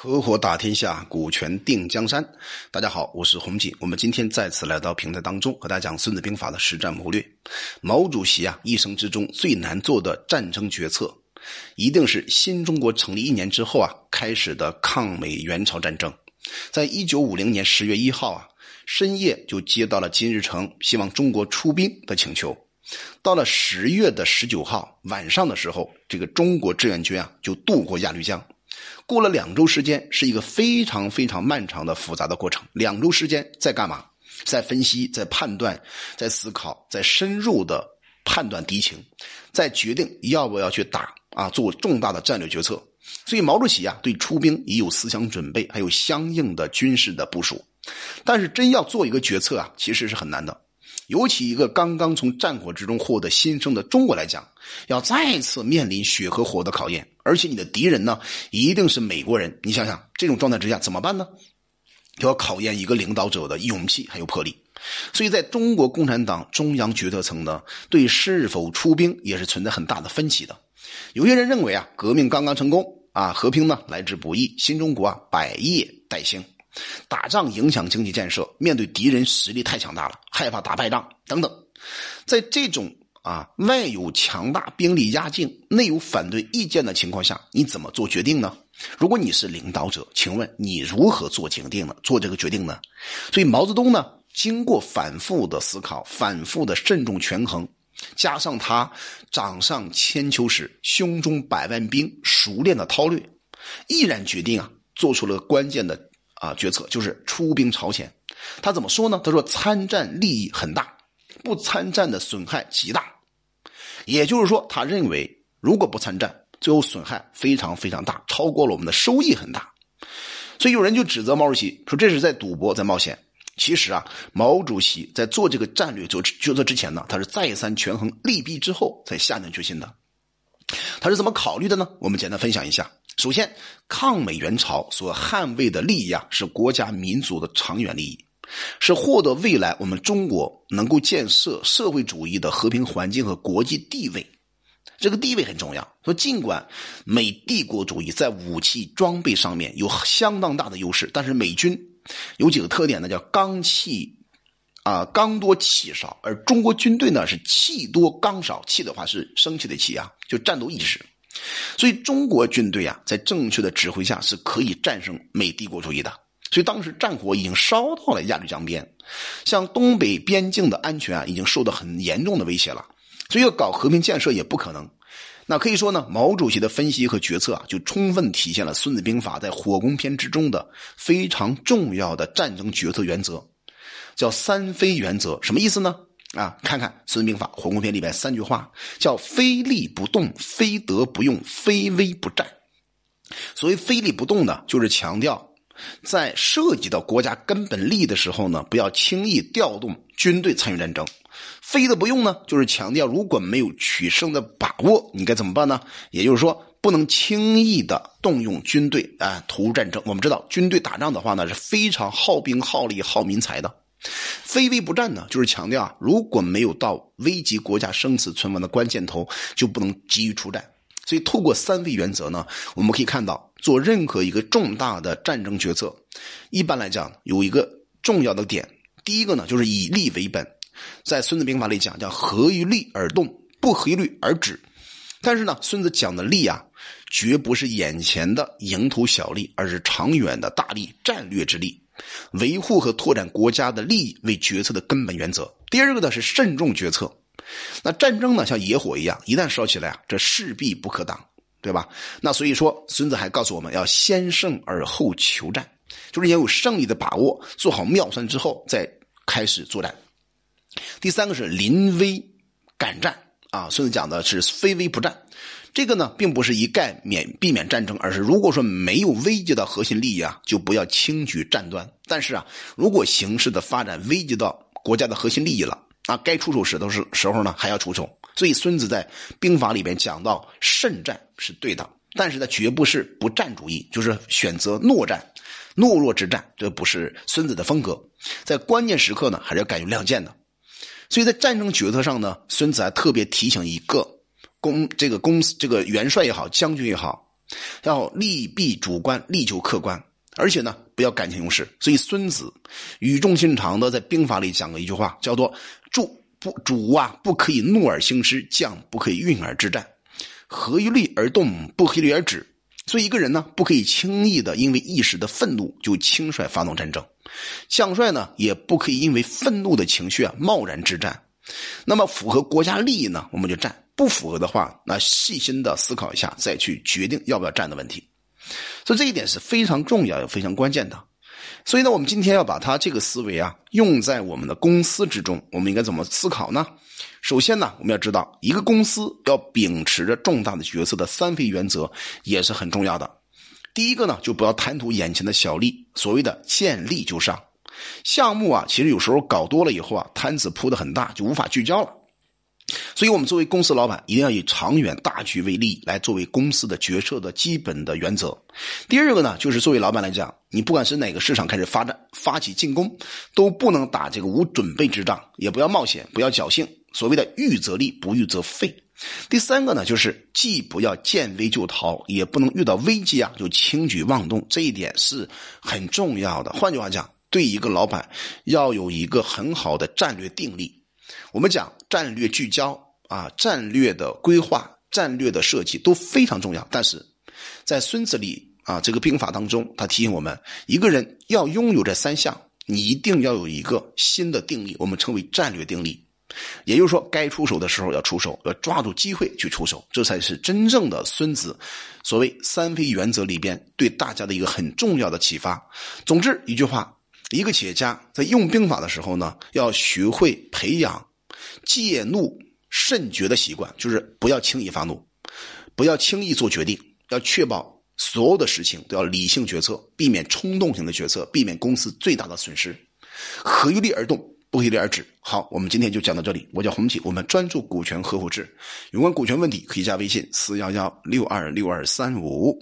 合伙打天下，股权定江山。大家好，我是洪锦。我们今天再次来到平台当中，和大家讲《孙子兵法》的实战谋略。毛主席啊，一生之中最难做的战争决策，一定是新中国成立一年之后啊开始的抗美援朝战争。在一九五零年十月一号啊深夜，就接到了金日成希望中国出兵的请求。到了十月的十九号晚上的时候，这个中国志愿军啊就渡过鸭绿江。过了两周时间，是一个非常非常漫长的复杂的过程。两周时间在干嘛？在分析，在判断，在思考，在深入的判断敌情，在决定要不要去打啊，做重大的战略决策。所以毛主席啊，对出兵已有思想准备，还有相应的军事的部署。但是真要做一个决策啊，其实是很难的。尤其一个刚刚从战火之中获得新生的中国来讲，要再次面临血和火的考验，而且你的敌人呢，一定是美国人。你想想，这种状态之下怎么办呢？要考验一个领导者的勇气还有魄力。所以，在中国共产党中央决策层呢，对是否出兵也是存在很大的分歧的。有些人认为啊，革命刚刚成功啊，和平呢来之不易，新中国啊百业待兴。打仗影响经济建设，面对敌人实力太强大了，害怕打败仗等等，在这种啊外有强大兵力压境，内有反对意见的情况下，你怎么做决定呢？如果你是领导者，请问你如何做决定呢？做这个决定呢？所以毛泽东呢，经过反复的思考，反复的慎重权衡，加上他掌上千秋史，胸中百万兵，熟练的韬略，毅然决定啊，做出了关键的。啊，决策就是出兵朝鲜。他怎么说呢？他说参战利益很大，不参战的损害极大。也就是说，他认为如果不参战，最后损害非常非常大，超过了我们的收益很大。所以有人就指责毛主席说这是在赌博，在冒险。其实啊，毛主席在做这个战略做决策之前呢，他是再三权衡利弊之后才下定决心的。他是怎么考虑的呢？我们简单分享一下。首先，抗美援朝所捍卫的利益啊，是国家民族的长远利益，是获得未来我们中国能够建设社会主义的和平环境和国际地位。这个地位很重要。说尽管美帝国主义在武器装备上面有相当大的优势，但是美军有几个特点呢？叫刚气啊，刚多气少，而中国军队呢是气多刚少。气的话是生气的气啊，就战斗意识。所以，中国军队啊，在正确的指挥下是可以战胜美帝国主义的。所以，当时战火已经烧到了鸭绿江边，像东北边境的安全啊，已经受到很严重的威胁了。所以，要搞和平建设也不可能。那可以说呢，毛主席的分析和决策啊，就充分体现了《孙子兵法》在火攻篇之中的非常重要的战争决策原则，叫“三非”原则。什么意思呢？啊，看看《孙子兵法·火攻篇》里边三句话，叫“非利不动，非德不用，非威不战”。所谓“非利不动”呢，就是强调在涉及到国家根本利益的时候呢，不要轻易调动军队参与战争；“非德不用”呢，就是强调如果没有取胜的把握，你该怎么办呢？也就是说，不能轻易的动用军队啊投入战争。我们知道，军队打仗的话呢，是非常耗兵、耗力、耗民财的。非危不战呢，就是强调啊，如果没有到危及国家生死存亡的关键头，就不能急于出战。所以，透过三位原则呢，我们可以看到，做任何一个重大的战争决策，一般来讲有一个重要的点。第一个呢，就是以利为本，在《孙子兵法》里讲叫合于利而动，不合于利而止。但是呢，孙子讲的利啊，绝不是眼前的蝇头小利，而是长远的大利、战略之利。维护和拓展国家的利益为决策的根本原则。第二个呢是慎重决策。那战争呢像野火一样，一旦烧起来啊，这势必不可挡，对吧？那所以说，孙子还告诉我们要先胜而后求战，就是要有胜利的把握，做好妙算之后再开始作战。第三个是临危敢战啊，孙子讲的是非危不战。这个呢，并不是一概免避免战争，而是如果说没有危及到核心利益啊，就不要轻举战端。但是啊，如果形势的发展危及到国家的核心利益了，那该出手时都是时候呢，还要出手。所以孙子在兵法里边讲到慎战是对的，但是呢，绝不是不战主义，就是选择懦战、懦弱之战，这不是孙子的风格。在关键时刻呢，还是要敢于亮剑的。所以在战争决策上呢，孙子还特别提醒一个。公这个公这个元帅也好，将军也好，要利弊主观，力求客观，而且呢，不要感情用事。所以孙子语重心长的在兵法里讲了一句话，叫做“主不主啊，不可以怒而兴师，将不可以运而之战，合于利而动，不合于利而止。”所以一个人呢，不可以轻易的因为一时的愤怒就轻率发动战争，将帅呢也不可以因为愤怒的情绪啊贸然之战。那么符合国家利益呢，我们就战；不符合的话，那细心的思考一下，再去决定要不要站的问题。所以这一点是非常重要也非常关键的。所以呢，我们今天要把他这个思维啊用在我们的公司之中，我们应该怎么思考呢？首先呢，我们要知道，一个公司要秉持着重大的决策的三非原则也是很重要的。第一个呢，就不要贪图眼前的小利，所谓的见利就上。项目啊，其实有时候搞多了以后啊，摊子铺的很大，就无法聚焦了。所以，我们作为公司老板，一定要以长远大局为利来作为公司的决策的基本的原则。第二个呢，就是作为老板来讲，你不管是哪个市场开始发展、发起进攻，都不能打这个无准备之仗，也不要冒险，不要侥幸。所谓的预则立，不预则废。第三个呢，就是既不要见危就逃，也不能遇到危机啊就轻举妄动，这一点是很重要的。换句话讲，对一个老板要有一个很好的战略定力。我们讲战略聚焦啊，战略的规划、战略的设计都非常重要。但是在孙子里啊这个兵法当中，他提醒我们，一个人要拥有这三项，你一定要有一个新的定力，我们称为战略定力。也就是说，该出手的时候要出手，要抓住机会去出手，这才是真正的孙子所谓“三非”原则里边对大家的一个很重要的启发。总之一句话，一个企业家在用兵法的时候呢，要学会培养借怒慎决的习惯，就是不要轻易发怒，不要轻易做决定，要确保所有的事情都要理性决策，避免冲动型的决策，避免公司最大的损失，合于利而动。不一而止。好，我们今天就讲到这里。我叫红旗，我们专注股权合伙制，有关股权问题可以加微信四幺幺六二六二三五。